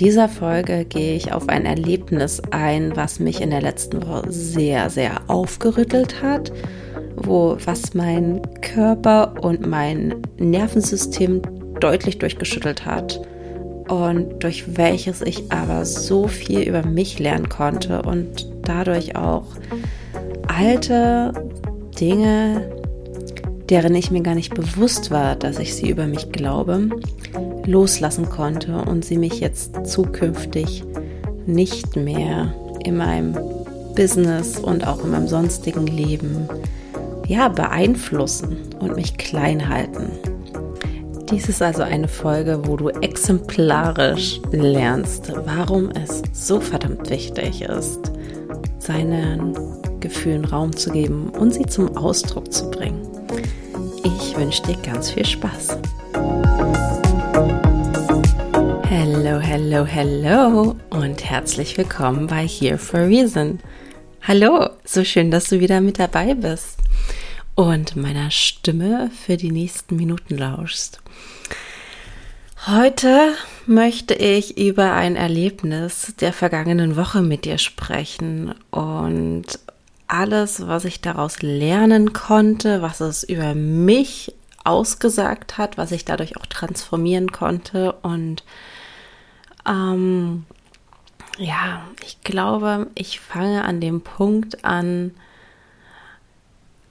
dieser Folge gehe ich auf ein Erlebnis ein, was mich in der letzten Woche sehr, sehr aufgerüttelt hat, wo was mein Körper und mein Nervensystem deutlich durchgeschüttelt hat und durch welches ich aber so viel über mich lernen konnte und dadurch auch alte Dinge, deren ich mir gar nicht bewusst war, dass ich sie über mich glaube, loslassen konnte und sie mich jetzt zukünftig nicht mehr in meinem Business und auch in meinem sonstigen Leben ja beeinflussen und mich klein halten. Dies ist also eine Folge, wo du exemplarisch lernst, warum es so verdammt wichtig ist, seinen Gefühlen Raum zu geben und sie zum Ausdruck zu bringen. Ich wünsche dir ganz viel Spaß. Hello, hello, und herzlich willkommen bei Here for a Reason. Hallo, so schön, dass du wieder mit dabei bist und meiner Stimme für die nächsten Minuten lauschst. Heute möchte ich über ein Erlebnis der vergangenen Woche mit dir sprechen und alles, was ich daraus lernen konnte, was es über mich ausgesagt hat, was ich dadurch auch transformieren konnte. Und ähm, ja, ich glaube, ich fange an dem Punkt an,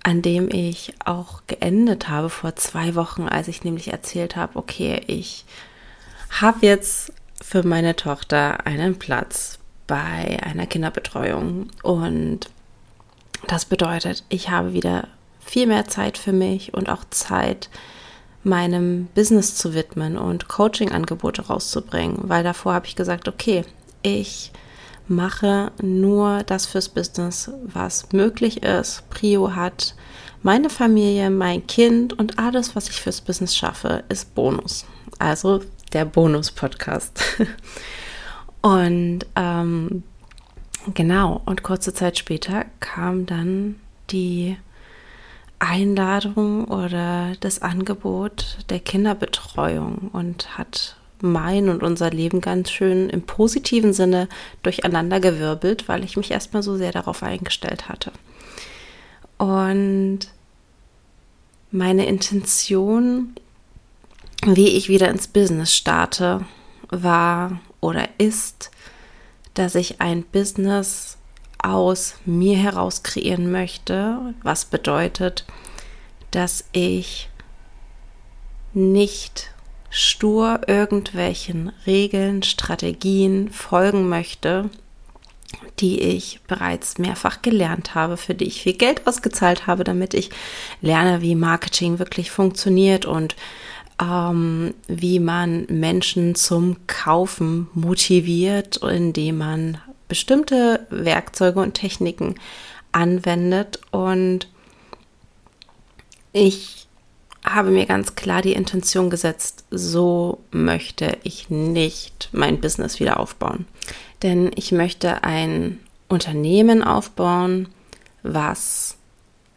an dem ich auch geendet habe vor zwei Wochen, als ich nämlich erzählt habe, okay, ich habe jetzt für meine Tochter einen Platz bei einer Kinderbetreuung. Und das bedeutet, ich habe wieder viel mehr Zeit für mich und auch Zeit, meinem Business zu widmen und Coaching-Angebote rauszubringen, weil davor habe ich gesagt, okay, ich mache nur das fürs Business, was möglich ist, Prio hat. Meine Familie, mein Kind und alles, was ich fürs Business schaffe, ist Bonus. Also der Bonus-Podcast. und ähm, genau, und kurze Zeit später kam dann die Einladung oder das Angebot der Kinderbetreuung und hat mein und unser Leben ganz schön im positiven Sinne durcheinandergewirbelt, weil ich mich erstmal so sehr darauf eingestellt hatte. Und meine Intention, wie ich wieder ins Business starte, war oder ist, dass ich ein Business aus mir heraus kreieren möchte, was bedeutet, dass ich nicht stur irgendwelchen Regeln, Strategien folgen möchte, die ich bereits mehrfach gelernt habe, für die ich viel Geld ausgezahlt habe, damit ich lerne, wie Marketing wirklich funktioniert und ähm, wie man Menschen zum Kaufen motiviert, indem man bestimmte Werkzeuge und Techniken anwendet. Und ich habe mir ganz klar die Intention gesetzt, so möchte ich nicht mein Business wieder aufbauen. Denn ich möchte ein Unternehmen aufbauen, was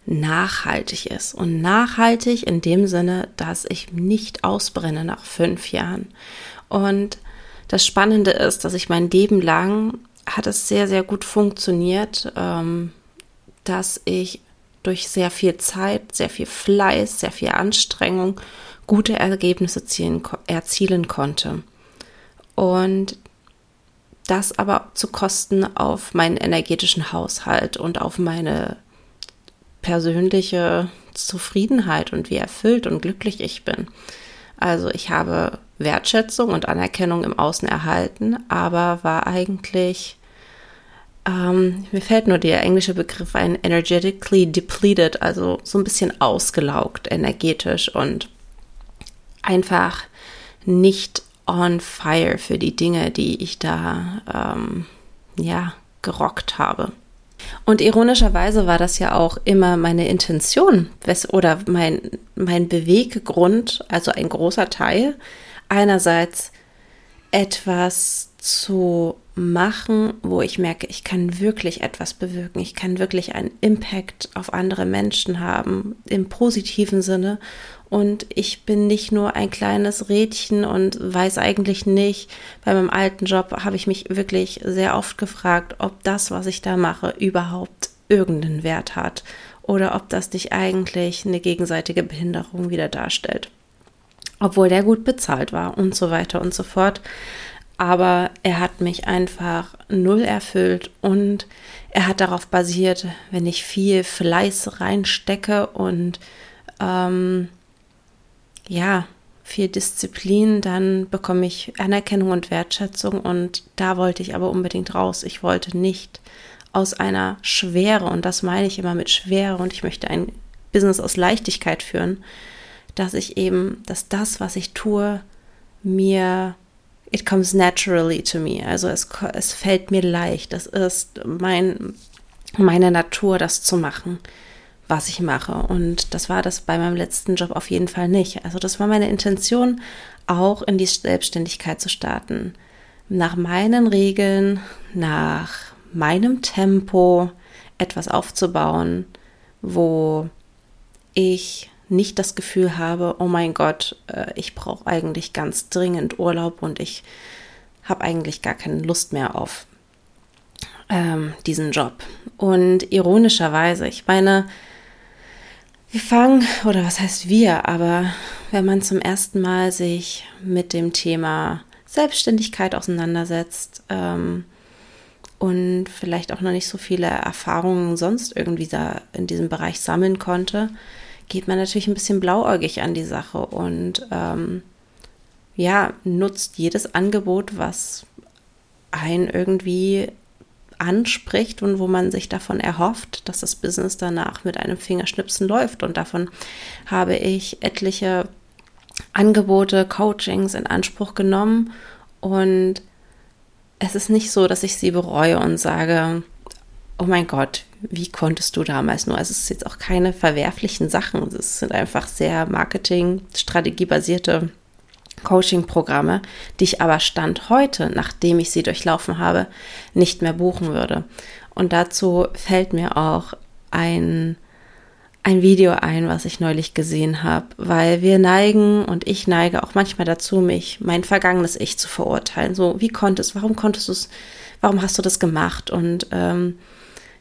nachhaltig ist. Und nachhaltig in dem Sinne, dass ich nicht ausbrenne nach fünf Jahren. Und das Spannende ist, dass ich mein Leben lang hat es sehr, sehr gut funktioniert, ähm, dass ich durch sehr viel Zeit, sehr viel Fleiß, sehr viel Anstrengung gute Ergebnisse zielen, erzielen konnte. Und das aber zu Kosten auf meinen energetischen Haushalt und auf meine persönliche Zufriedenheit und wie erfüllt und glücklich ich bin. Also ich habe Wertschätzung und Anerkennung im Außen erhalten, aber war eigentlich ähm, mir fällt nur der englische Begriff ein, energetically depleted, also so ein bisschen ausgelaugt energetisch und einfach nicht on fire für die Dinge, die ich da, ähm, ja, gerockt habe. Und ironischerweise war das ja auch immer meine Intention oder mein, mein Beweggrund, also ein großer Teil, einerseits etwas zu machen, wo ich merke, ich kann wirklich etwas bewirken, ich kann wirklich einen Impact auf andere Menschen haben, im positiven Sinne. Und ich bin nicht nur ein kleines Rädchen und weiß eigentlich nicht, bei meinem alten Job habe ich mich wirklich sehr oft gefragt, ob das, was ich da mache, überhaupt irgendeinen Wert hat oder ob das nicht eigentlich eine gegenseitige Behinderung wieder darstellt. Obwohl der gut bezahlt war und so weiter und so fort aber er hat mich einfach null erfüllt und er hat darauf basiert, wenn ich viel Fleiß reinstecke und ähm, ja, viel Disziplin, dann bekomme ich Anerkennung und Wertschätzung und da wollte ich aber unbedingt raus. Ich wollte nicht aus einer Schwere und das meine ich immer mit Schwere und ich möchte ein Business aus Leichtigkeit führen, dass ich eben, dass das, was ich tue, mir it comes naturally to me. Also es, es fällt mir leicht. Es ist mein, meine Natur, das zu machen, was ich mache. Und das war das bei meinem letzten Job auf jeden Fall nicht. Also das war meine Intention, auch in die Selbstständigkeit zu starten. Nach meinen Regeln, nach meinem Tempo etwas aufzubauen, wo ich nicht das Gefühl habe, oh mein Gott, äh, ich brauche eigentlich ganz dringend Urlaub und ich habe eigentlich gar keine Lust mehr auf ähm, diesen Job. Und ironischerweise, ich meine, wir fangen, oder was heißt wir, aber wenn man zum ersten Mal sich mit dem Thema Selbstständigkeit auseinandersetzt ähm, und vielleicht auch noch nicht so viele Erfahrungen sonst irgendwie da in diesem Bereich sammeln konnte, geht man natürlich ein bisschen blauäugig an die Sache und ähm, ja, nutzt jedes Angebot, was einen irgendwie anspricht und wo man sich davon erhofft, dass das Business danach mit einem Fingerschnipsen läuft. Und davon habe ich etliche Angebote, Coachings in Anspruch genommen. Und es ist nicht so, dass ich sie bereue und sage, oh mein Gott, wie konntest du damals nur? Also es ist jetzt auch keine verwerflichen Sachen. Es sind einfach sehr Marketing, strategiebasierte Coaching-Programme, die ich aber Stand heute, nachdem ich sie durchlaufen habe, nicht mehr buchen würde. Und dazu fällt mir auch ein, ein Video ein, was ich neulich gesehen habe, weil wir neigen und ich neige auch manchmal dazu, mich, mein vergangenes Ich zu verurteilen. So, wie konntest, warum konntest du es, warum hast du das gemacht? Und ähm,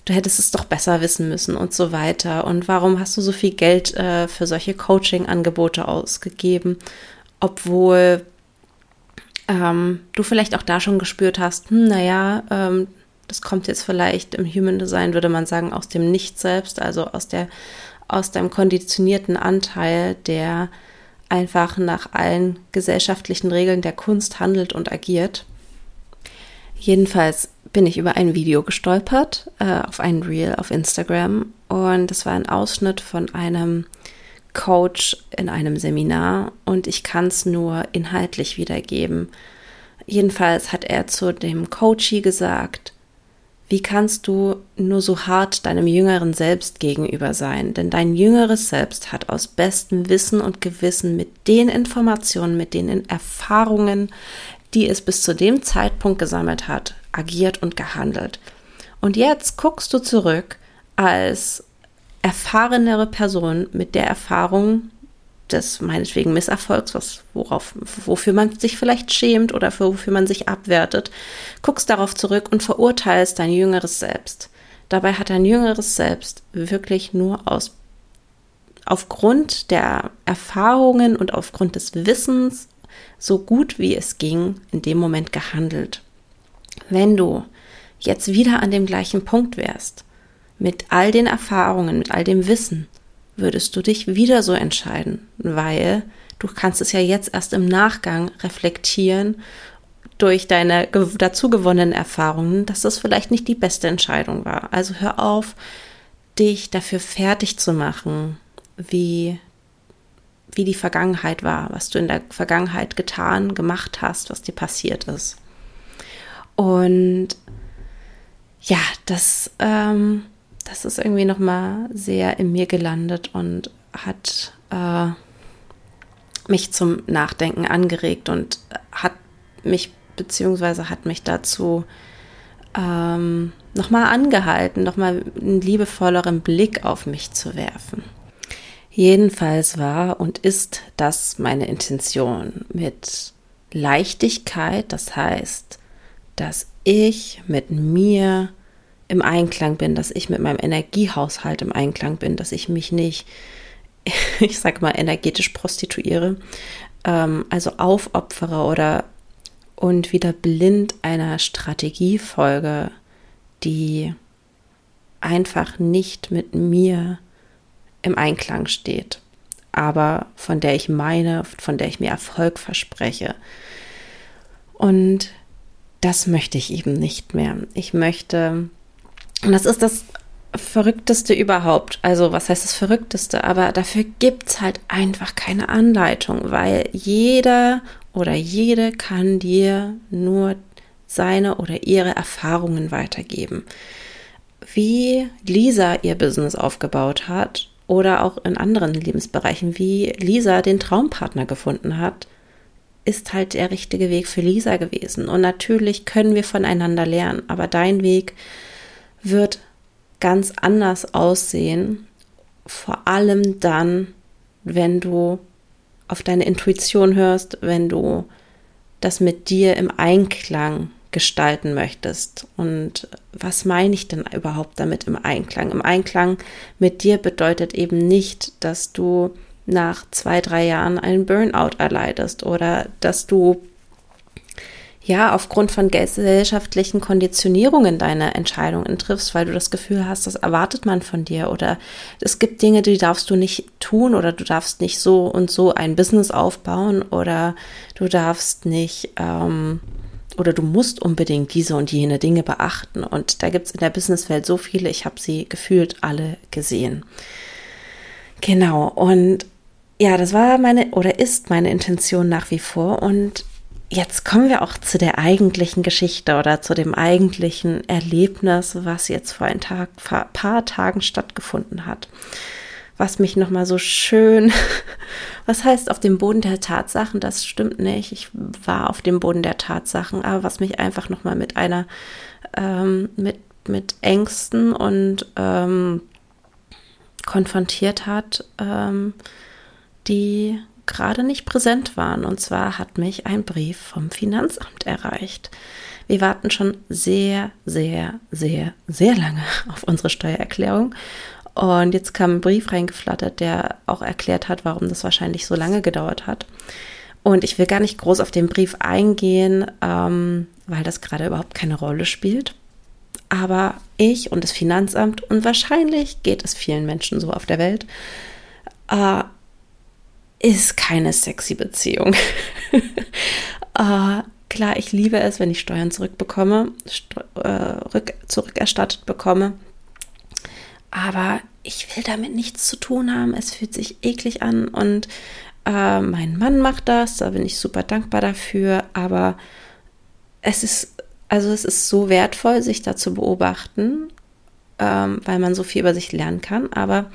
du hättest es doch besser wissen müssen und so weiter. Und warum hast du so viel Geld äh, für solche Coaching-Angebote ausgegeben, obwohl ähm, du vielleicht auch da schon gespürt hast, hm, naja, ähm, das kommt jetzt vielleicht im Human Design, würde man sagen, aus dem Nicht selbst, also aus der, aus deinem konditionierten Anteil, der einfach nach allen gesellschaftlichen Regeln der Kunst handelt und agiert. Jedenfalls bin ich über ein Video gestolpert, äh, auf ein Reel auf Instagram. Und das war ein Ausschnitt von einem Coach in einem Seminar und ich kann es nur inhaltlich wiedergeben. Jedenfalls hat er zu dem Coachie gesagt, wie kannst du nur so hart deinem jüngeren Selbst gegenüber sein? Denn dein jüngeres Selbst hat aus bestem Wissen und Gewissen mit den Informationen, mit den Erfahrungen, die es bis zu dem Zeitpunkt gesammelt hat, agiert und gehandelt. Und jetzt guckst du zurück als erfahrenere Person mit der Erfahrung des meinetwegen Misserfolgs, was, worauf, wofür man sich vielleicht schämt oder für, wofür man sich abwertet, guckst darauf zurück und verurteilst dein jüngeres Selbst. Dabei hat dein jüngeres Selbst wirklich nur aus aufgrund der Erfahrungen und aufgrund des Wissens so gut wie es ging in dem Moment gehandelt. Wenn du jetzt wieder an dem gleichen Punkt wärst, mit all den Erfahrungen, mit all dem Wissen, würdest du dich wieder so entscheiden, weil du kannst es ja jetzt erst im Nachgang reflektieren durch deine dazu gewonnenen Erfahrungen, dass das vielleicht nicht die beste Entscheidung war. Also hör auf, dich dafür fertig zu machen, wie wie die Vergangenheit war, was du in der Vergangenheit getan, gemacht hast, was dir passiert ist. Und ja, das, ähm, das ist irgendwie nochmal sehr in mir gelandet und hat äh, mich zum Nachdenken angeregt und hat mich beziehungsweise hat mich dazu ähm, nochmal angehalten, nochmal einen liebevolleren Blick auf mich zu werfen. Jedenfalls war und ist das meine Intention mit Leichtigkeit, das heißt, dass ich mit mir im Einklang bin, dass ich mit meinem Energiehaushalt im Einklang bin, dass ich mich nicht, ich sag mal, energetisch prostituiere, ähm, also aufopfere oder und wieder blind einer Strategie folge, die einfach nicht mit mir im Einklang steht, aber von der ich meine, von der ich mir Erfolg verspreche. Und das möchte ich eben nicht mehr. Ich möchte, und das ist das Verrückteste überhaupt. Also, was heißt das Verrückteste? Aber dafür gibt es halt einfach keine Anleitung, weil jeder oder jede kann dir nur seine oder ihre Erfahrungen weitergeben. Wie Lisa ihr Business aufgebaut hat oder auch in anderen Lebensbereichen, wie Lisa den Traumpartner gefunden hat, ist halt der richtige Weg für Lisa gewesen. Und natürlich können wir voneinander lernen, aber dein Weg wird ganz anders aussehen, vor allem dann, wenn du auf deine Intuition hörst, wenn du das mit dir im Einklang gestalten möchtest. Und was meine ich denn überhaupt damit im Einklang? Im Einklang mit dir bedeutet eben nicht, dass du nach zwei, drei Jahren einen Burnout erleidest oder dass du ja aufgrund von gesellschaftlichen Konditionierungen deine Entscheidungen triffst, weil du das Gefühl hast, das erwartet man von dir oder es gibt Dinge, die darfst du nicht tun oder du darfst nicht so und so ein Business aufbauen oder du darfst nicht ähm, oder du musst unbedingt diese und jene Dinge beachten. Und da gibt es in der Businesswelt so viele, ich habe sie gefühlt alle gesehen. Genau. Und ja, das war meine oder ist meine Intention nach wie vor. Und jetzt kommen wir auch zu der eigentlichen Geschichte oder zu dem eigentlichen Erlebnis, was jetzt vor ein Tag, paar Tagen stattgefunden hat. Was mich nochmal so schön, was heißt auf dem Boden der Tatsachen, das stimmt nicht. Ich war auf dem Boden der Tatsachen, aber was mich einfach nochmal mit einer, ähm, mit, mit Ängsten und ähm, konfrontiert hat, ähm, die gerade nicht präsent waren. Und zwar hat mich ein Brief vom Finanzamt erreicht. Wir warten schon sehr, sehr, sehr, sehr lange auf unsere Steuererklärung. Und jetzt kam ein Brief reingeflattert, der auch erklärt hat, warum das wahrscheinlich so lange gedauert hat. Und ich will gar nicht groß auf den Brief eingehen, ähm, weil das gerade überhaupt keine Rolle spielt. Aber ich und das Finanzamt, und wahrscheinlich geht es vielen Menschen so auf der Welt, äh, ist keine sexy Beziehung. uh, klar, ich liebe es, wenn ich Steuern zurückbekomme, äh, rück, zurückerstattet bekomme. Aber ich will damit nichts zu tun haben. Es fühlt sich eklig an und äh, mein Mann macht das. Da bin ich super dankbar dafür. Aber es ist, also es ist so wertvoll, sich da zu beobachten, ähm, weil man so viel über sich lernen kann. Aber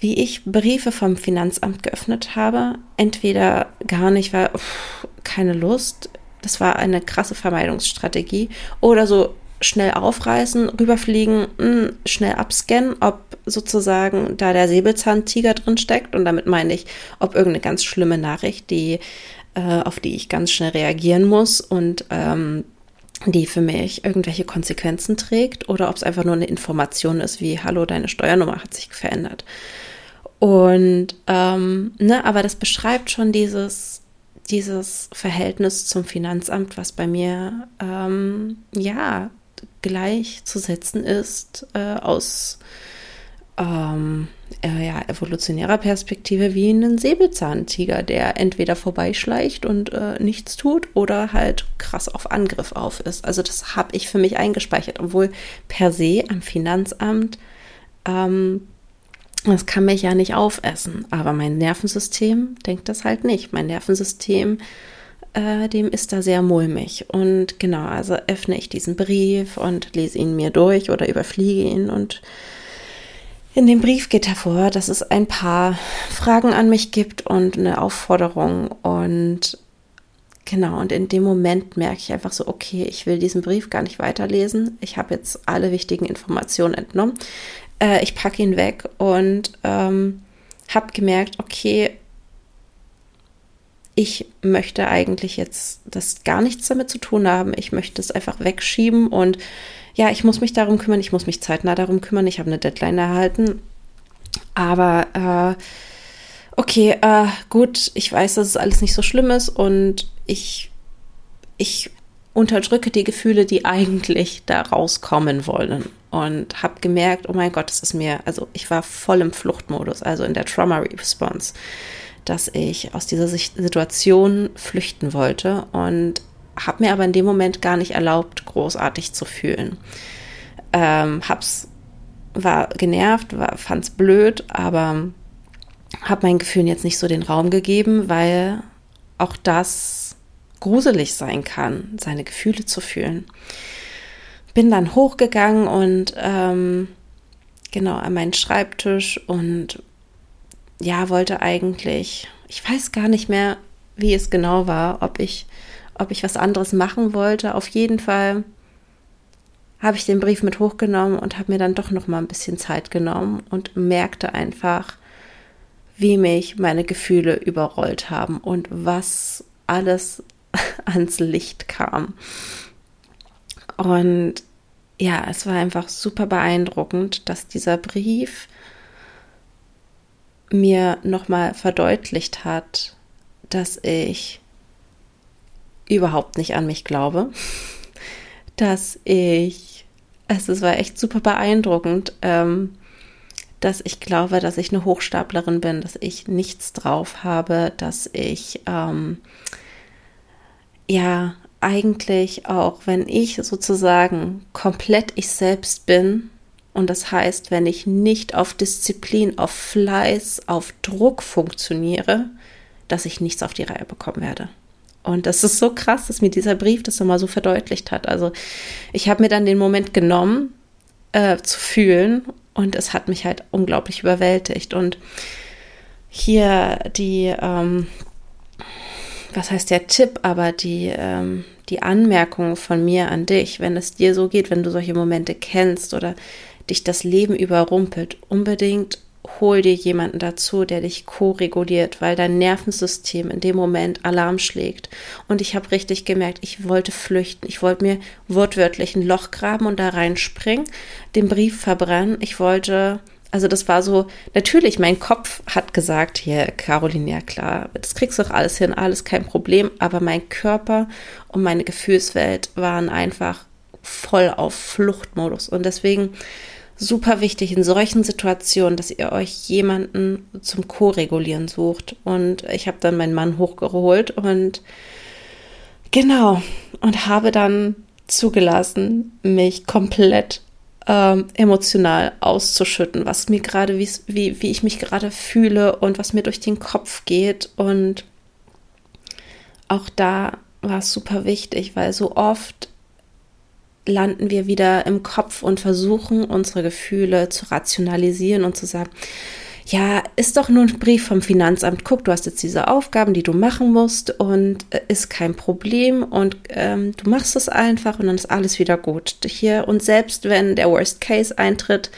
wie ich Briefe vom Finanzamt geöffnet habe. Entweder gar nicht, weil uff, keine Lust, das war eine krasse Vermeidungsstrategie, oder so schnell aufreißen, rüberfliegen, mh, hm, schnell abscannen, ob sozusagen da der Säbelzahntiger drin steckt. Und damit meine ich, ob irgendeine ganz schlimme Nachricht, die, äh, auf die ich ganz schnell reagieren muss und ähm, die für mich irgendwelche Konsequenzen trägt, oder ob es einfach nur eine Information ist, wie Hallo, deine Steuernummer hat sich verändert. Und ähm, ne, aber das beschreibt schon dieses dieses Verhältnis zum Finanzamt, was bei mir ähm, ja gleichzusetzen ist äh, aus ähm, äh, ja, evolutionärer Perspektive wie einen Säbelzahntiger, der entweder vorbeischleicht und äh, nichts tut oder halt krass auf Angriff auf ist. Also das habe ich für mich eingespeichert, obwohl per se am Finanzamt ähm, das kann mich ja nicht aufessen. Aber mein Nervensystem denkt das halt nicht. Mein Nervensystem, äh, dem ist da sehr mulmig. Und genau, also öffne ich diesen Brief und lese ihn mir durch oder überfliege ihn. Und in dem Brief geht hervor, dass es ein paar Fragen an mich gibt und eine Aufforderung. Und genau, und in dem Moment merke ich einfach so, okay, ich will diesen Brief gar nicht weiterlesen. Ich habe jetzt alle wichtigen Informationen entnommen. Äh, ich packe ihn weg und ähm, habe gemerkt, okay, ich möchte eigentlich jetzt das gar nichts damit zu tun haben. Ich möchte es einfach wegschieben und ja, ich muss mich darum kümmern. Ich muss mich zeitnah darum kümmern. Ich habe eine Deadline erhalten. Aber äh, okay, äh, gut, ich weiß, dass es alles nicht so schlimm ist und ich, ich unterdrücke die Gefühle, die eigentlich da rauskommen wollen. Und habe gemerkt, oh mein Gott, das ist mir, also ich war voll im Fluchtmodus, also in der Trauma Response dass ich aus dieser Situation flüchten wollte und habe mir aber in dem Moment gar nicht erlaubt, großartig zu fühlen. Ähm, hab's, war genervt, war, fand's blöd, aber habe meinen Gefühlen jetzt nicht so den Raum gegeben, weil auch das gruselig sein kann, seine Gefühle zu fühlen. Bin dann hochgegangen und ähm, genau an meinen Schreibtisch und ja, wollte eigentlich, ich weiß gar nicht mehr, wie es genau war, ob ich, ob ich was anderes machen wollte. Auf jeden Fall habe ich den Brief mit hochgenommen und habe mir dann doch noch mal ein bisschen Zeit genommen und merkte einfach, wie mich meine Gefühle überrollt haben und was alles ans Licht kam. Und ja, es war einfach super beeindruckend, dass dieser Brief mir nochmal verdeutlicht hat, dass ich überhaupt nicht an mich glaube, dass ich, es war echt super beeindruckend, ähm, dass ich glaube, dass ich eine Hochstaplerin bin, dass ich nichts drauf habe, dass ich ähm, ja eigentlich auch, wenn ich sozusagen komplett ich selbst bin, und das heißt, wenn ich nicht auf Disziplin, auf Fleiß, auf Druck funktioniere, dass ich nichts auf die Reihe bekommen werde. Und das ist so krass, dass mir dieser Brief das nochmal so verdeutlicht hat. Also ich habe mir dann den Moment genommen, äh, zu fühlen und es hat mich halt unglaublich überwältigt. Und hier die, ähm, was heißt der Tipp, aber die, ähm, die Anmerkung von mir an dich, wenn es dir so geht, wenn du solche Momente kennst oder dich das Leben überrumpelt, unbedingt hol dir jemanden dazu, der dich co-reguliert, weil dein Nervensystem in dem Moment Alarm schlägt. Und ich habe richtig gemerkt, ich wollte flüchten. Ich wollte mir wortwörtlich ein Loch graben und da reinspringen, den Brief verbrennen. Ich wollte, also das war so, natürlich, mein Kopf hat gesagt, hier, Caroline, ja klar, das kriegst du doch alles hin, alles kein Problem. Aber mein Körper und meine Gefühlswelt waren einfach voll auf Fluchtmodus. Und deswegen super wichtig in solchen Situationen, dass ihr euch jemanden zum Co-Regulieren sucht. Und ich habe dann meinen Mann hochgeholt und genau, und habe dann zugelassen, mich komplett ähm, emotional auszuschütten, was mir gerade, wie, wie ich mich gerade fühle und was mir durch den Kopf geht. Und auch da war es super wichtig, weil so oft landen wir wieder im Kopf und versuchen unsere Gefühle zu rationalisieren und zu sagen, ja, ist doch nur ein Brief vom Finanzamt. Guck, du hast jetzt diese Aufgaben, die du machen musst und äh, ist kein Problem und ähm, du machst es einfach und dann ist alles wieder gut. Hier und selbst wenn der Worst Case eintritt,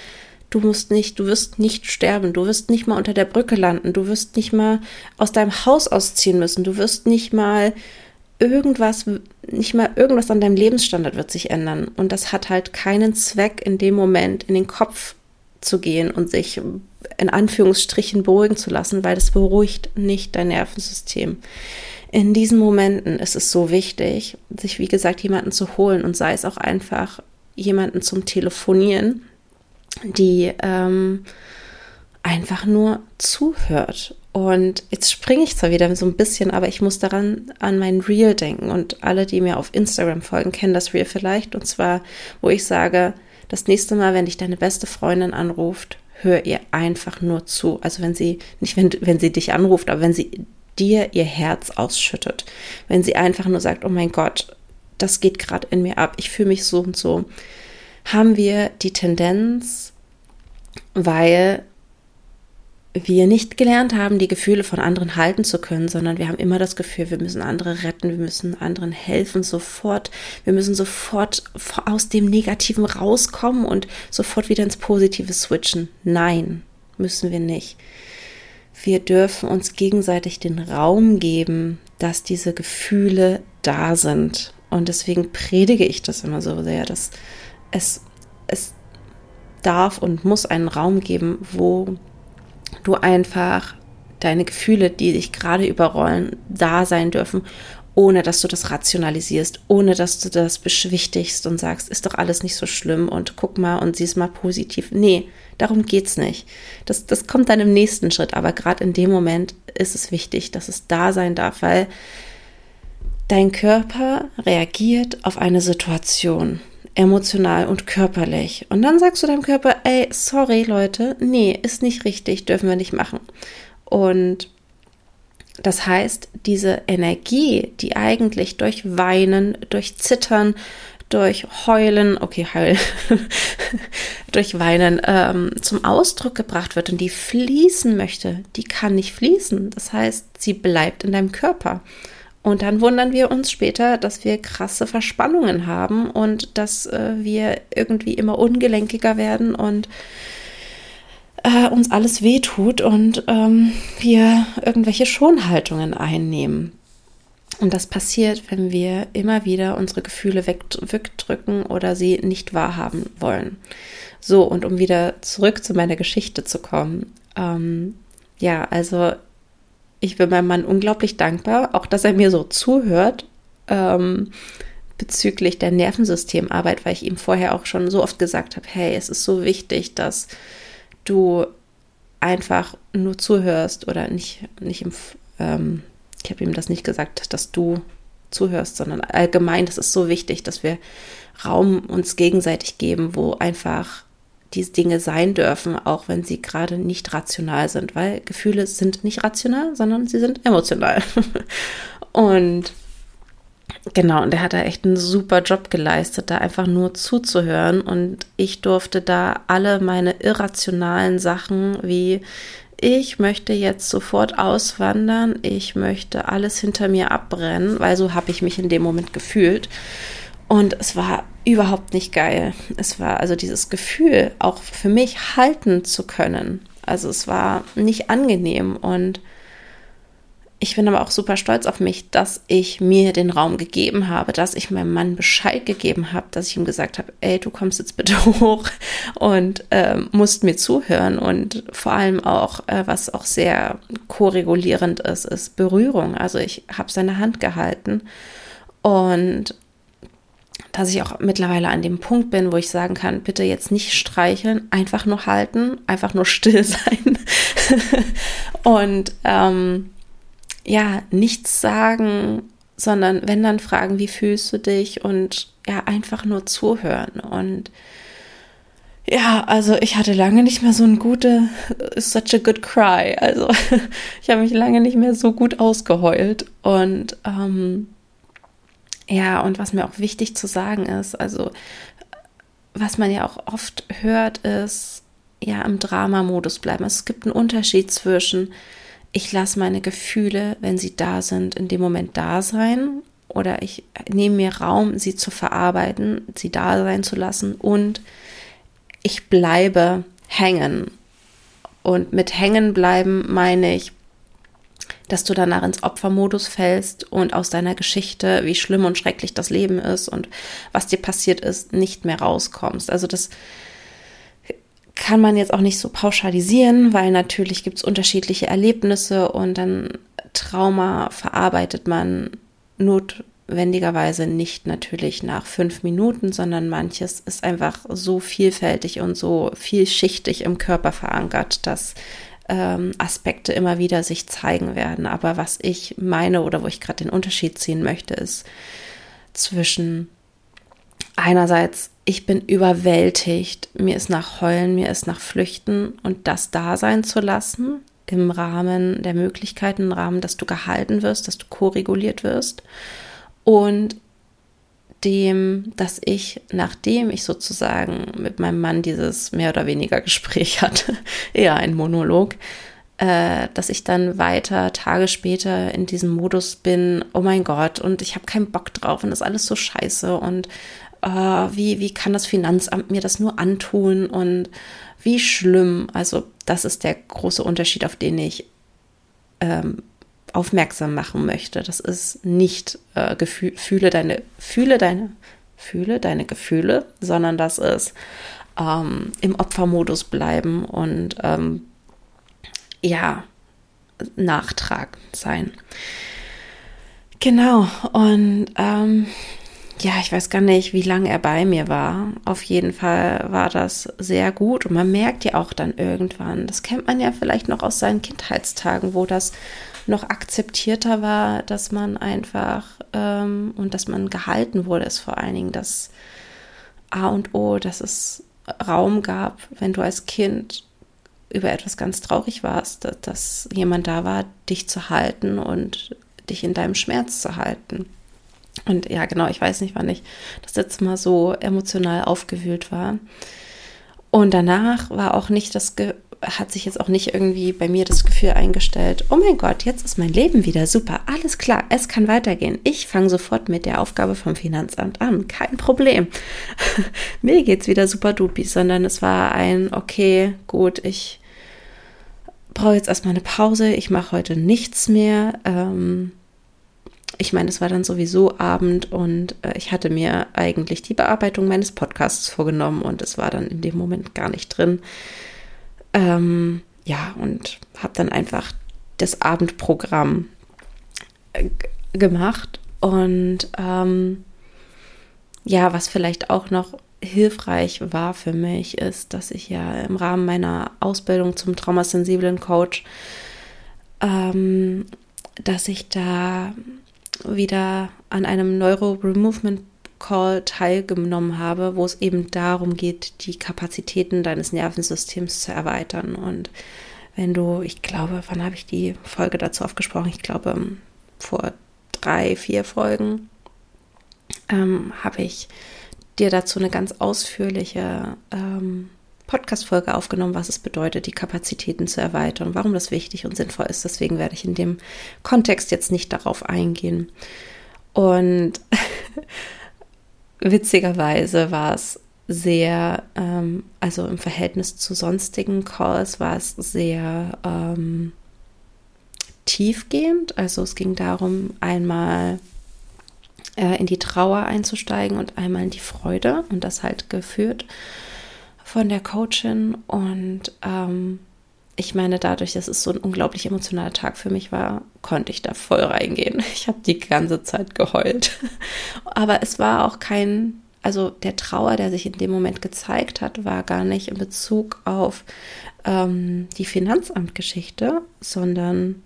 du musst nicht, du wirst nicht sterben, du wirst nicht mal unter der Brücke landen, du wirst nicht mal aus deinem Haus ausziehen müssen, du wirst nicht mal irgendwas, nicht mal irgendwas an deinem Lebensstandard wird sich ändern. Und das hat halt keinen Zweck, in dem Moment in den Kopf zu gehen und sich in Anführungsstrichen beruhigen zu lassen, weil das beruhigt nicht dein Nervensystem. In diesen Momenten ist es so wichtig, sich, wie gesagt, jemanden zu holen und sei es auch einfach jemanden zum Telefonieren, die ähm, einfach nur zuhört und jetzt springe ich zwar wieder so ein bisschen, aber ich muss daran an mein Reel denken. Und alle, die mir auf Instagram folgen, kennen das Reel vielleicht. Und zwar, wo ich sage, das nächste Mal, wenn dich deine beste Freundin anruft, hör ihr einfach nur zu. Also wenn sie, nicht wenn, wenn sie dich anruft, aber wenn sie dir ihr Herz ausschüttet. Wenn sie einfach nur sagt, oh mein Gott, das geht gerade in mir ab, ich fühle mich so und so, haben wir die Tendenz, weil wir nicht gelernt haben, die Gefühle von anderen halten zu können, sondern wir haben immer das Gefühl, wir müssen andere retten, wir müssen anderen helfen, sofort, wir müssen sofort aus dem Negativen rauskommen und sofort wieder ins Positive switchen. Nein, müssen wir nicht. Wir dürfen uns gegenseitig den Raum geben, dass diese Gefühle da sind. Und deswegen predige ich das immer so sehr, dass es, es darf und muss einen Raum geben, wo du einfach deine Gefühle, die dich gerade überrollen, da sein dürfen, ohne dass du das rationalisierst, ohne dass du das beschwichtigst und sagst, ist doch alles nicht so schlimm und guck mal und siehst mal positiv. Nee, darum geht's nicht. Das, das kommt dann im nächsten Schritt, aber gerade in dem Moment ist es wichtig, dass es da sein darf, weil dein Körper reagiert auf eine Situation emotional und körperlich. Und dann sagst du deinem Körper, ey, sorry Leute, nee, ist nicht richtig, dürfen wir nicht machen. Und das heißt, diese Energie, die eigentlich durch Weinen, durch Zittern, durch Heulen, okay, Heulen, durch Weinen ähm, zum Ausdruck gebracht wird und die fließen möchte, die kann nicht fließen. Das heißt, sie bleibt in deinem Körper. Und dann wundern wir uns später, dass wir krasse Verspannungen haben und dass äh, wir irgendwie immer ungelenkiger werden und äh, uns alles wehtut und ähm, wir irgendwelche Schonhaltungen einnehmen. Und das passiert, wenn wir immer wieder unsere Gefühle wegdrücken oder sie nicht wahrhaben wollen. So, und um wieder zurück zu meiner Geschichte zu kommen. Ähm, ja, also ich bin meinem Mann unglaublich dankbar, auch dass er mir so zuhört ähm, bezüglich der Nervensystemarbeit, weil ich ihm vorher auch schon so oft gesagt habe, hey, es ist so wichtig, dass du einfach nur zuhörst oder nicht, nicht im, ähm, ich habe ihm das nicht gesagt, dass du zuhörst, sondern allgemein, das ist so wichtig, dass wir Raum uns gegenseitig geben, wo einfach diese Dinge sein dürfen, auch wenn sie gerade nicht rational sind, weil Gefühle sind nicht rational, sondern sie sind emotional. und genau, und er hat da echt einen super Job geleistet, da einfach nur zuzuhören. Und ich durfte da alle meine irrationalen Sachen wie ich möchte jetzt sofort auswandern, ich möchte alles hinter mir abbrennen, weil so habe ich mich in dem Moment gefühlt. Und es war überhaupt nicht geil. Es war also dieses Gefühl, auch für mich halten zu können. Also es war nicht angenehm und ich bin aber auch super stolz auf mich, dass ich mir den Raum gegeben habe, dass ich meinem Mann Bescheid gegeben habe, dass ich ihm gesagt habe, ey, du kommst jetzt bitte hoch und äh, musst mir zuhören. Und vor allem auch, äh, was auch sehr koregulierend ist, ist Berührung. Also ich habe seine Hand gehalten und dass ich auch mittlerweile an dem Punkt bin, wo ich sagen kann, bitte jetzt nicht streicheln, einfach nur halten, einfach nur still sein. Und ähm, ja, nichts sagen, sondern wenn dann fragen, wie fühlst du dich? Und ja, einfach nur zuhören. Und ja, also ich hatte lange nicht mehr so ein gute, such a good cry. Also ich habe mich lange nicht mehr so gut ausgeheult. Und ähm, ja, und was mir auch wichtig zu sagen ist, also was man ja auch oft hört, ist, ja, im Dramamodus bleiben. Es gibt einen Unterschied zwischen, ich lasse meine Gefühle, wenn sie da sind, in dem Moment da sein oder ich nehme mir Raum, sie zu verarbeiten, sie da sein zu lassen und ich bleibe hängen. Und mit hängen bleiben meine ich, dass du danach ins Opfermodus fällst und aus deiner Geschichte, wie schlimm und schrecklich das Leben ist und was dir passiert ist, nicht mehr rauskommst. Also das kann man jetzt auch nicht so pauschalisieren, weil natürlich gibt es unterschiedliche Erlebnisse und dann Trauma verarbeitet man notwendigerweise nicht natürlich nach fünf Minuten, sondern manches ist einfach so vielfältig und so vielschichtig im Körper verankert, dass ähm, Aspekte immer wieder sich zeigen werden. Aber was ich meine oder wo ich gerade den Unterschied ziehen möchte, ist zwischen einerseits, ich bin überwältigt, mir ist nach Heulen, mir ist nach Flüchten und das da sein zu lassen im Rahmen der Möglichkeiten, im Rahmen, dass du gehalten wirst, dass du koreguliert wirst und dem, dass ich, nachdem ich sozusagen mit meinem Mann dieses mehr oder weniger Gespräch hatte, eher ein Monolog, äh, dass ich dann weiter Tage später in diesem Modus bin, oh mein Gott, und ich habe keinen Bock drauf und das ist alles so scheiße und äh, wie, wie kann das Finanzamt mir das nur antun und wie schlimm. Also das ist der große Unterschied, auf den ich ähm, aufmerksam machen möchte. Das ist nicht äh, Gefühl, fühle deine, fühle deine, fühle deine Gefühle, sondern das ist ähm, im Opfermodus bleiben und ähm, ja, nachtragend sein. Genau, und ähm, ja, ich weiß gar nicht, wie lange er bei mir war. Auf jeden Fall war das sehr gut und man merkt ja auch dann irgendwann, das kennt man ja vielleicht noch aus seinen Kindheitstagen, wo das noch akzeptierter war, dass man einfach ähm, und dass man gehalten wurde, ist vor allen Dingen das A und O, dass es Raum gab, wenn du als Kind über etwas ganz traurig warst, dass, dass jemand da war, dich zu halten und dich in deinem Schmerz zu halten. Und ja, genau, ich weiß nicht, wann ich das letzte Mal so emotional aufgewühlt war. Und danach war auch nicht das, hat sich jetzt auch nicht irgendwie bei mir das Gefühl eingestellt, oh mein Gott, jetzt ist mein Leben wieder super, alles klar, es kann weitergehen. Ich fange sofort mit der Aufgabe vom Finanzamt an, kein Problem. mir geht's wieder super dupi, sondern es war ein, okay, gut, ich brauche jetzt erstmal eine Pause, ich mache heute nichts mehr. Ähm, ich meine, es war dann sowieso Abend und äh, ich hatte mir eigentlich die Bearbeitung meines Podcasts vorgenommen und es war dann in dem Moment gar nicht drin. Ähm, ja, und habe dann einfach das Abendprogramm äh, gemacht. Und ähm, ja, was vielleicht auch noch hilfreich war für mich, ist, dass ich ja im Rahmen meiner Ausbildung zum traumasensiblen Coach, ähm, dass ich da wieder an einem Neuro-Removement Call teilgenommen habe, wo es eben darum geht, die Kapazitäten deines Nervensystems zu erweitern. Und wenn du, ich glaube, wann habe ich die Folge dazu aufgesprochen? Ich glaube, vor drei, vier Folgen ähm, habe ich dir dazu eine ganz ausführliche ähm, Podcast-Folge aufgenommen, was es bedeutet, die Kapazitäten zu erweitern, warum das wichtig und sinnvoll ist. Deswegen werde ich in dem Kontext jetzt nicht darauf eingehen. Und witzigerweise war es sehr, ähm, also im Verhältnis zu sonstigen Calls war es sehr ähm, tiefgehend. Also es ging darum, einmal äh, in die Trauer einzusteigen und einmal in die Freude und das halt geführt von der Coachin und ähm, ich meine, dadurch, dass es so ein unglaublich emotionaler Tag für mich war, konnte ich da voll reingehen. Ich habe die ganze Zeit geheult. Aber es war auch kein, also der Trauer, der sich in dem Moment gezeigt hat, war gar nicht in Bezug auf ähm, die Finanzamtgeschichte, sondern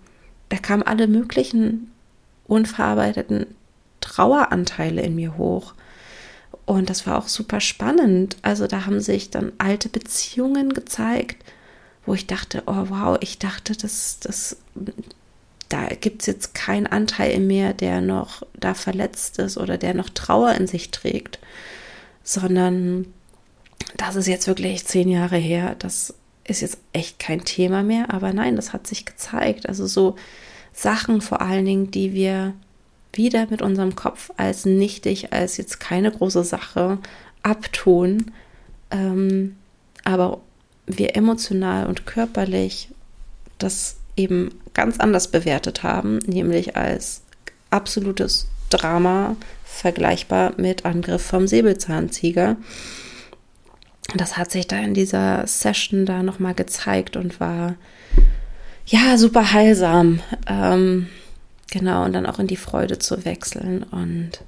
da kamen alle möglichen unverarbeiteten Traueranteile in mir hoch. Und das war auch super spannend. Also da haben sich dann alte Beziehungen gezeigt, wo ich dachte, oh wow, ich dachte, das, das, da gibt es jetzt keinen Anteil in mir, der noch da verletzt ist oder der noch Trauer in sich trägt, sondern das ist jetzt wirklich zehn Jahre her. Das ist jetzt echt kein Thema mehr, aber nein, das hat sich gezeigt. Also so Sachen vor allen Dingen, die wir wieder mit unserem Kopf als nichtig, als jetzt keine große Sache abtun, ähm, aber wir emotional und körperlich das eben ganz anders bewertet haben, nämlich als absolutes Drama vergleichbar mit Angriff vom Säbelzahntiger. Das hat sich da in dieser Session da nochmal gezeigt und war ja super heilsam. Ähm, Genau, und dann auch in die Freude zu wechseln. Und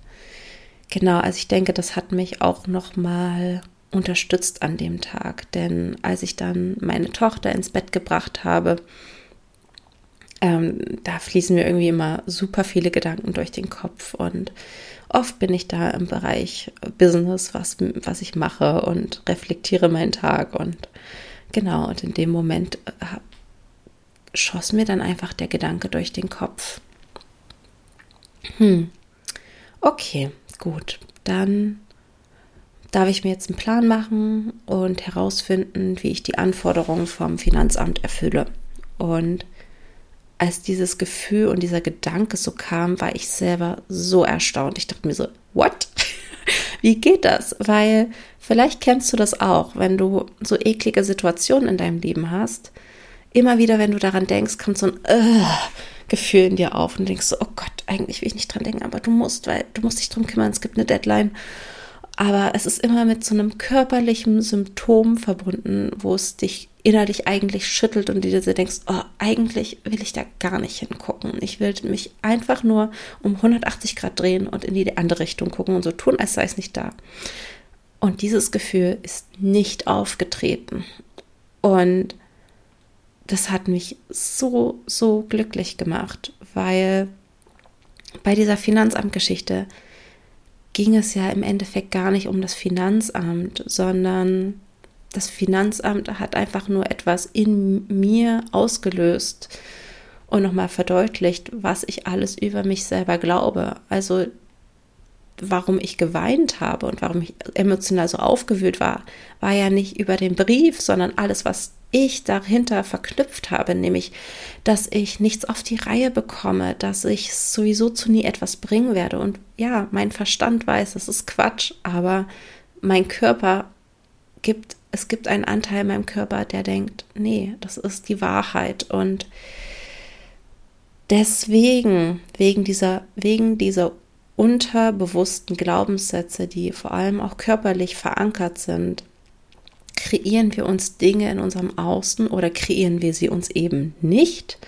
genau, also ich denke, das hat mich auch nochmal unterstützt an dem Tag. Denn als ich dann meine Tochter ins Bett gebracht habe, ähm, da fließen mir irgendwie immer super viele Gedanken durch den Kopf und oft bin ich da im Bereich Business, was, was ich mache und reflektiere meinen Tag und genau, und in dem Moment äh, schoss mir dann einfach der Gedanke durch den Kopf. Hm. Okay, gut. Dann darf ich mir jetzt einen Plan machen und herausfinden, wie ich die Anforderungen vom Finanzamt erfülle. Und als dieses Gefühl und dieser Gedanke so kam, war ich selber so erstaunt. Ich dachte mir so, what? Wie geht das? Weil vielleicht kennst du das auch, wenn du so eklige Situationen in deinem Leben hast. Immer wieder, wenn du daran denkst, kommt so ein uh, Gefühl in dir auf und denkst so, oh Gott, eigentlich will ich nicht dran denken, aber du musst, weil du musst dich drum kümmern, es gibt eine Deadline. Aber es ist immer mit so einem körperlichen Symptom verbunden, wo es dich innerlich eigentlich schüttelt und du dir denkst, oh, eigentlich will ich da gar nicht hingucken. Ich will mich einfach nur um 180 Grad drehen und in die andere Richtung gucken und so tun, als sei es nicht da. Und dieses Gefühl ist nicht aufgetreten. Und das hat mich so, so glücklich gemacht, weil bei dieser Finanzamtgeschichte ging es ja im Endeffekt gar nicht um das Finanzamt, sondern das Finanzamt hat einfach nur etwas in mir ausgelöst und nochmal verdeutlicht, was ich alles über mich selber glaube. Also warum ich geweint habe und warum ich emotional so aufgewühlt war, war ja nicht über den Brief, sondern alles, was ich dahinter verknüpft habe, nämlich, dass ich nichts auf die Reihe bekomme, dass ich sowieso zu nie etwas bringen werde. Und ja, mein Verstand weiß, das ist Quatsch, aber mein Körper gibt, es gibt einen Anteil in meinem Körper, der denkt, nee, das ist die Wahrheit. Und deswegen, wegen dieser, wegen dieser unterbewussten Glaubenssätze, die vor allem auch körperlich verankert sind, kreieren wir uns Dinge in unserem Außen oder kreieren wir sie uns eben nicht,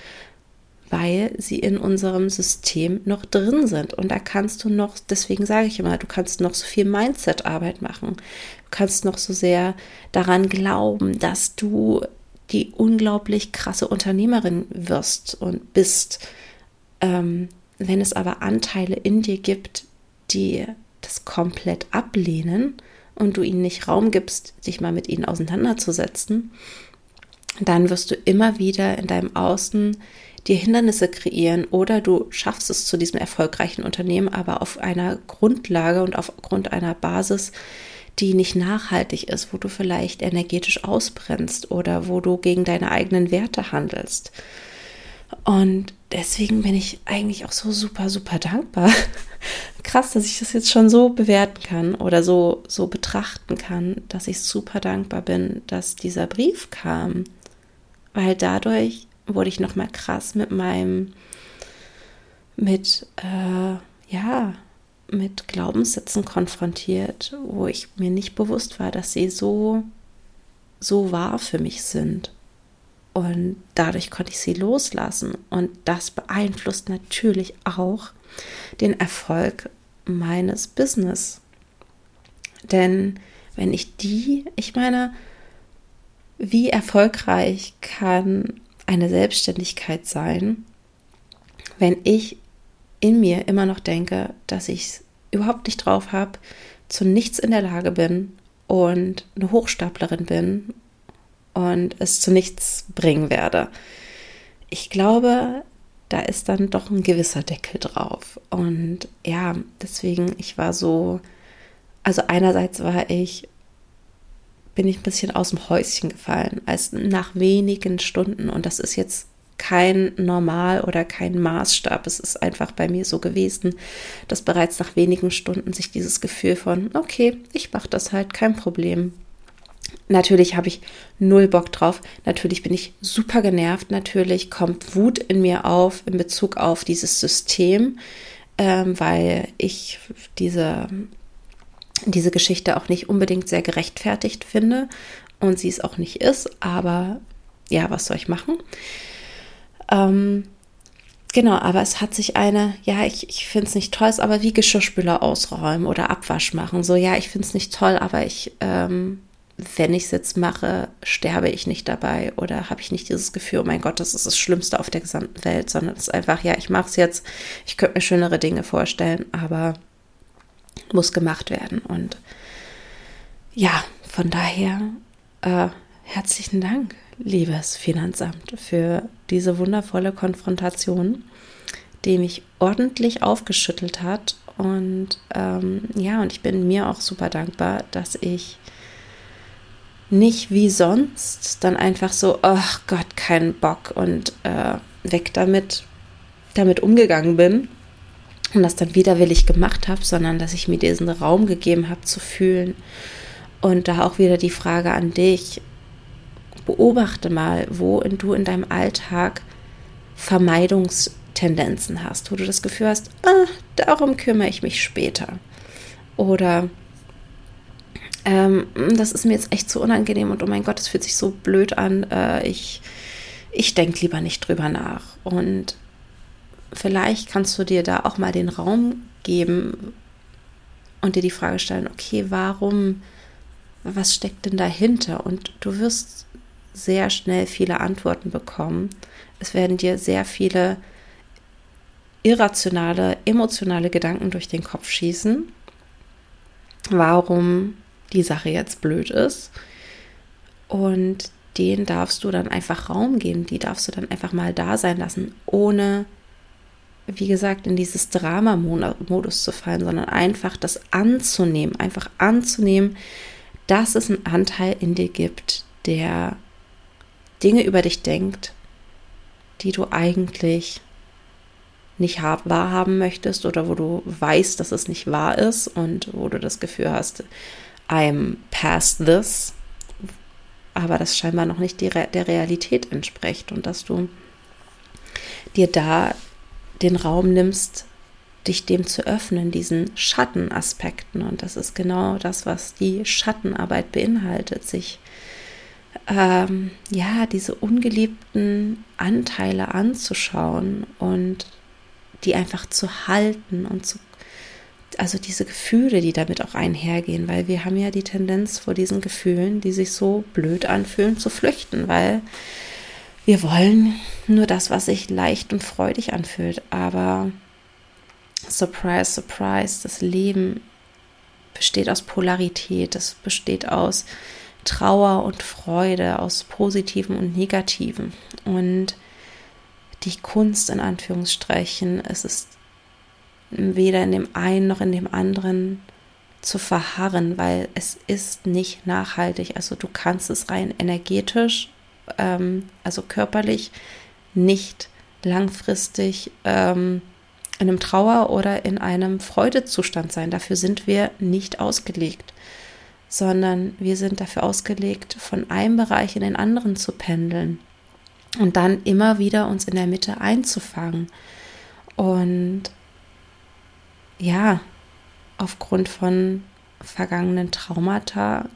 weil sie in unserem System noch drin sind. Und da kannst du noch, deswegen sage ich immer, du kannst noch so viel Mindset-Arbeit machen. Du kannst noch so sehr daran glauben, dass du die unglaublich krasse Unternehmerin wirst und bist. Ähm, wenn es aber Anteile in dir gibt, die das komplett ablehnen, und du ihnen nicht Raum gibst, sich mal mit ihnen auseinanderzusetzen, dann wirst du immer wieder in deinem Außen dir Hindernisse kreieren oder du schaffst es zu diesem erfolgreichen Unternehmen, aber auf einer Grundlage und aufgrund einer Basis, die nicht nachhaltig ist, wo du vielleicht energetisch ausbrennst oder wo du gegen deine eigenen Werte handelst. Und deswegen bin ich eigentlich auch so super, super dankbar. Krass, dass ich das jetzt schon so bewerten kann oder so, so betrachten kann, dass ich super dankbar bin, dass dieser Brief kam. Weil dadurch wurde ich nochmal krass mit meinem, mit, äh, ja, mit Glaubenssätzen konfrontiert, wo ich mir nicht bewusst war, dass sie so, so wahr für mich sind. Und dadurch konnte ich sie loslassen. Und das beeinflusst natürlich auch den Erfolg meines Business. Denn wenn ich die, ich meine, wie erfolgreich kann eine Selbstständigkeit sein, wenn ich in mir immer noch denke, dass ich es überhaupt nicht drauf habe, zu nichts in der Lage bin und eine Hochstaplerin bin und es zu nichts bringen werde. Ich glaube, da ist dann doch ein gewisser Deckel drauf. Und ja, deswegen, ich war so, also einerseits war ich, bin ich ein bisschen aus dem Häuschen gefallen, als nach wenigen Stunden, und das ist jetzt kein Normal oder kein Maßstab. Es ist einfach bei mir so gewesen, dass bereits nach wenigen Stunden sich dieses Gefühl von, okay, ich mache das halt, kein Problem, Natürlich habe ich null Bock drauf. Natürlich bin ich super genervt. Natürlich kommt Wut in mir auf in Bezug auf dieses System, ähm, weil ich diese, diese Geschichte auch nicht unbedingt sehr gerechtfertigt finde und sie es auch nicht ist. Aber ja, was soll ich machen? Ähm, Genau, aber es hat sich eine, ja, ich, ich finde es nicht toll, ist aber wie Geschirrspüler ausräumen oder Abwasch machen. So, ja, ich finde es nicht toll, aber ich ähm, wenn ich es jetzt mache, sterbe ich nicht dabei oder habe ich nicht dieses Gefühl, oh mein Gott, das ist das Schlimmste auf der gesamten Welt, sondern es ist einfach, ja, ich mache es jetzt, ich könnte mir schönere Dinge vorstellen, aber muss gemacht werden. Und ja, von daher äh, herzlichen Dank, liebes Finanzamt, für diese wundervolle Konfrontation, die mich ordentlich aufgeschüttelt hat. Und ähm, ja, und ich bin mir auch super dankbar, dass ich nicht wie sonst dann einfach so, ach Gott, kein Bock und äh, weg damit, damit umgegangen bin und das dann widerwillig gemacht habe, sondern dass ich mir diesen Raum gegeben habe zu fühlen. Und da auch wieder die Frage an dich, beobachte mal, wo in, du in deinem Alltag Vermeidungstendenzen hast, wo du das Gefühl hast, ah, darum kümmere ich mich später. Oder ähm, das ist mir jetzt echt zu unangenehm und oh mein Gott, es fühlt sich so blöd an. Äh, ich ich denke lieber nicht drüber nach. Und vielleicht kannst du dir da auch mal den Raum geben und dir die Frage stellen, okay, warum, was steckt denn dahinter? Und du wirst sehr schnell viele Antworten bekommen. Es werden dir sehr viele irrationale, emotionale Gedanken durch den Kopf schießen, warum die Sache jetzt blöd ist. Und denen darfst du dann einfach Raum geben, die darfst du dann einfach mal da sein lassen, ohne, wie gesagt, in dieses Drama-Modus zu fallen, sondern einfach das anzunehmen, einfach anzunehmen, dass es einen Anteil in dir gibt, der Dinge über dich denkt, die du eigentlich nicht wahrhaben möchtest oder wo du weißt, dass es nicht wahr ist und wo du das Gefühl hast, I'm past this aber das scheinbar noch nicht die, der Realität entspricht und dass du dir da den Raum nimmst, dich dem zu öffnen, diesen Schattenaspekten. Und das ist genau das, was die Schattenarbeit beinhaltet, sich ähm, ja diese ungeliebten Anteile anzuschauen und die einfach zu halten und zu also diese Gefühle, die damit auch einhergehen, weil wir haben ja die Tendenz vor diesen Gefühlen, die sich so blöd anfühlen, zu flüchten, weil wir wollen nur das, was sich leicht und freudig anfühlt. Aber surprise, surprise, das Leben besteht aus Polarität, es besteht aus Trauer und Freude, aus Positiven und Negativen. Und die Kunst in Anführungsstrichen, es ist weder in dem einen noch in dem anderen zu verharren, weil es ist nicht nachhaltig. Also du kannst es rein energetisch, ähm, also körperlich, nicht langfristig ähm, in einem Trauer oder in einem Freudezustand sein. Dafür sind wir nicht ausgelegt, sondern wir sind dafür ausgelegt, von einem Bereich in den anderen zu pendeln und dann immer wieder uns in der Mitte einzufangen. Und ja, aufgrund von vergangenen Traumata,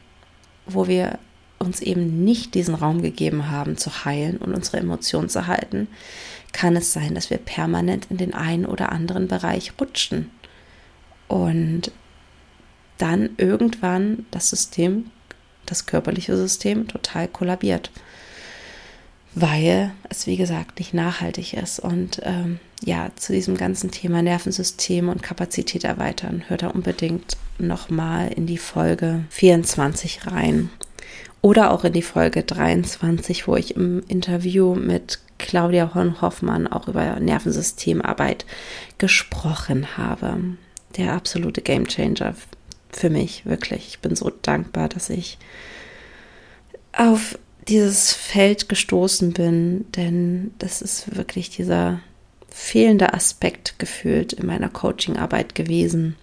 wo wir uns eben nicht diesen Raum gegeben haben zu heilen und unsere Emotionen zu halten, kann es sein, dass wir permanent in den einen oder anderen Bereich rutschen und dann irgendwann das System, das körperliche System total kollabiert weil es, wie gesagt, nicht nachhaltig ist. Und ähm, ja, zu diesem ganzen Thema Nervensystem und Kapazität erweitern, hört da unbedingt nochmal in die Folge 24 rein. Oder auch in die Folge 23, wo ich im Interview mit Claudia Horn-Hoffmann auch über Nervensystemarbeit gesprochen habe. Der absolute Gamechanger für mich, wirklich. Ich bin so dankbar, dass ich auf dieses Feld gestoßen bin, denn das ist wirklich dieser fehlende Aspekt gefühlt in meiner Coachingarbeit gewesen,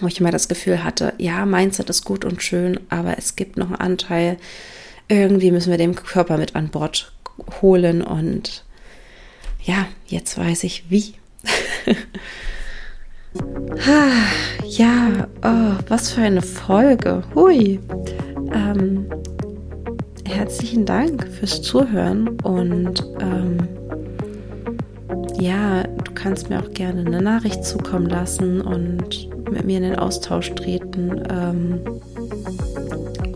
wo ich immer das Gefühl hatte, ja, Mindset ist gut und schön, aber es gibt noch einen Anteil, irgendwie müssen wir den Körper mit an Bord holen und ja, jetzt weiß ich wie. ja, oh, was für eine Folge. Hui. Ähm, herzlichen Dank fürs Zuhören und ähm, ja, du kannst mir auch gerne eine Nachricht zukommen lassen und mit mir in den Austausch treten, ähm,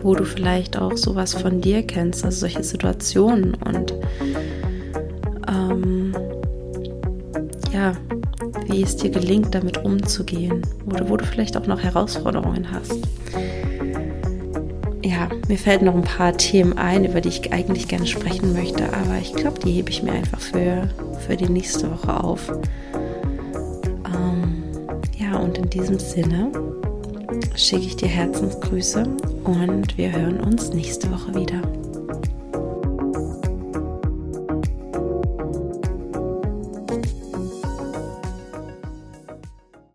wo du vielleicht auch sowas von dir kennst, also solche Situationen und ähm, ja, wie es dir gelingt, damit umzugehen oder wo du vielleicht auch noch Herausforderungen hast ja, mir fällt noch ein paar Themen ein, über die ich eigentlich gerne sprechen möchte, aber ich glaube, die hebe ich mir einfach für, für die nächste Woche auf. Ähm, ja, und in diesem Sinne schicke ich dir Herzensgrüße und wir hören uns nächste Woche wieder.